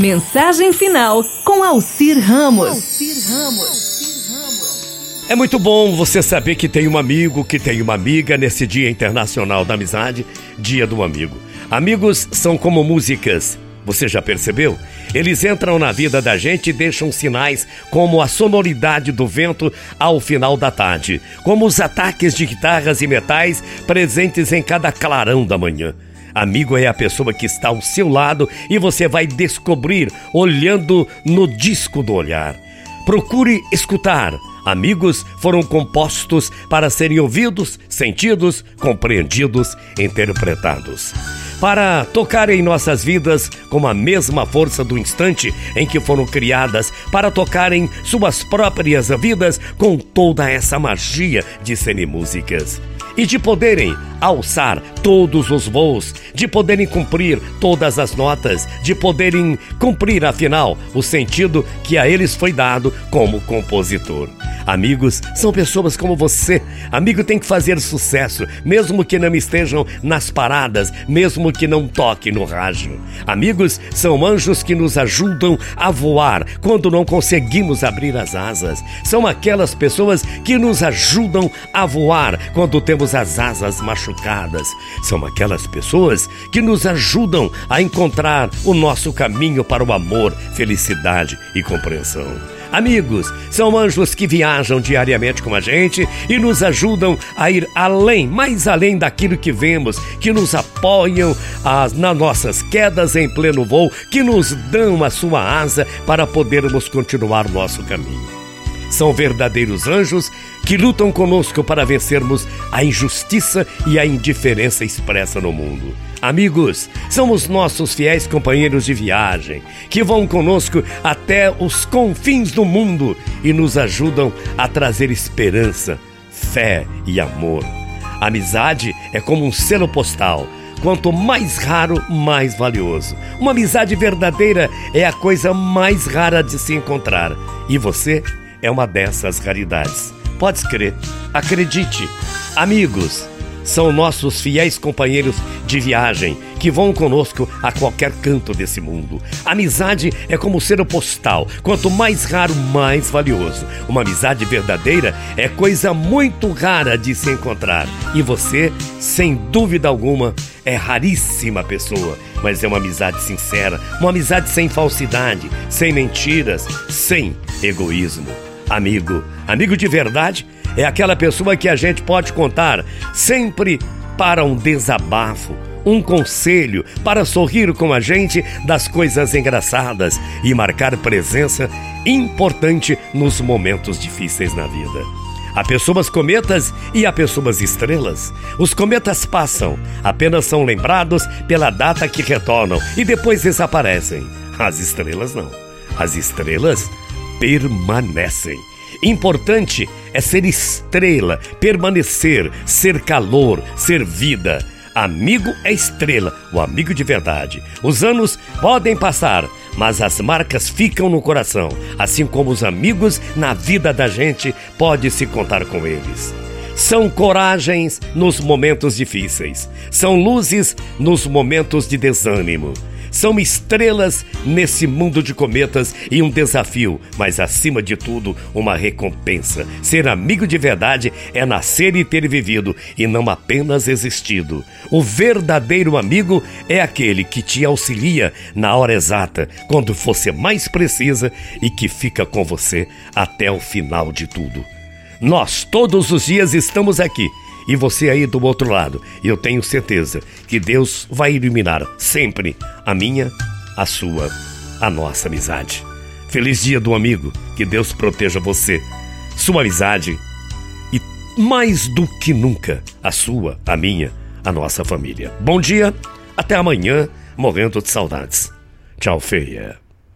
Mensagem final com Alcir Ramos. Alcir Ramos. É muito bom você saber que tem um amigo, que tem uma amiga nesse Dia Internacional da Amizade, Dia do Amigo. Amigos são como músicas. Você já percebeu? Eles entram na vida da gente e deixam sinais como a sonoridade do vento ao final da tarde, como os ataques de guitarras e metais presentes em cada clarão da manhã. Amigo é a pessoa que está ao seu lado e você vai descobrir olhando no disco do olhar. Procure escutar. Amigos foram compostos para serem ouvidos, sentidos, compreendidos, interpretados. Para tocar em nossas vidas com a mesma força do instante em que foram criadas, para tocar em suas próprias vidas com toda essa magia de serem músicas e de poderem alçar todos os voos, de poderem cumprir todas as notas, de poderem cumprir, afinal, o sentido que a eles foi dado como compositor. Amigos são pessoas como você. Amigo tem que fazer sucesso, mesmo que não estejam nas paradas, mesmo que não toque no rádio. Amigos são anjos que nos ajudam a voar quando não conseguimos abrir as asas. São aquelas pessoas que nos ajudam a voar quando temos as asas machucadas. São aquelas pessoas que nos ajudam a encontrar o nosso caminho para o amor, felicidade e compreensão. Amigos, são anjos que viajam diariamente com a gente e nos ajudam a ir além, mais além daquilo que vemos, que nos apoiam as, nas nossas quedas em pleno voo, que nos dão a sua asa para podermos continuar nosso caminho. São verdadeiros anjos que lutam conosco para vencermos a injustiça e a indiferença expressa no mundo. Amigos, são os nossos fiéis companheiros de viagem, que vão conosco até os confins do mundo e nos ajudam a trazer esperança, fé e amor. amizade é como um selo postal. Quanto mais raro, mais valioso. Uma amizade verdadeira é a coisa mais rara de se encontrar. E você é uma dessas raridades. Pode crer, acredite. Amigos, são nossos fiéis companheiros de viagem que vão conosco a qualquer canto desse mundo. Amizade é como ser postal, quanto mais raro, mais valioso. Uma amizade verdadeira é coisa muito rara de se encontrar. E você, sem dúvida alguma, é raríssima pessoa, mas é uma amizade sincera, uma amizade sem falsidade, sem mentiras, sem egoísmo. Amigo, amigo de verdade é aquela pessoa que a gente pode contar sempre para um desabafo, um conselho, para sorrir com a gente das coisas engraçadas e marcar presença importante nos momentos difíceis na vida. Há pessoas cometas e há pessoas estrelas. Os cometas passam, apenas são lembrados pela data que retornam e depois desaparecem. As estrelas não. As estrelas permanecem. Importante é ser estrela, permanecer, ser calor, ser vida. Amigo é estrela, o amigo de verdade. Os anos podem passar, mas as marcas ficam no coração. Assim como os amigos na vida da gente, pode se contar com eles. São coragens nos momentos difíceis, são luzes nos momentos de desânimo são estrelas nesse mundo de cometas e um desafio, mas acima de tudo, uma recompensa. Ser amigo de verdade é nascer e ter vivido e não apenas existido. O verdadeiro amigo é aquele que te auxilia na hora exata, quando você mais precisa e que fica com você até o final de tudo. Nós todos os dias estamos aqui e você aí do outro lado. Eu tenho certeza que Deus vai iluminar sempre a minha, a sua, a nossa amizade. Feliz dia do amigo, que Deus proteja você, sua amizade e mais do que nunca a sua, a minha, a nossa família. Bom dia, até amanhã, morrendo de saudades. Tchau, feia.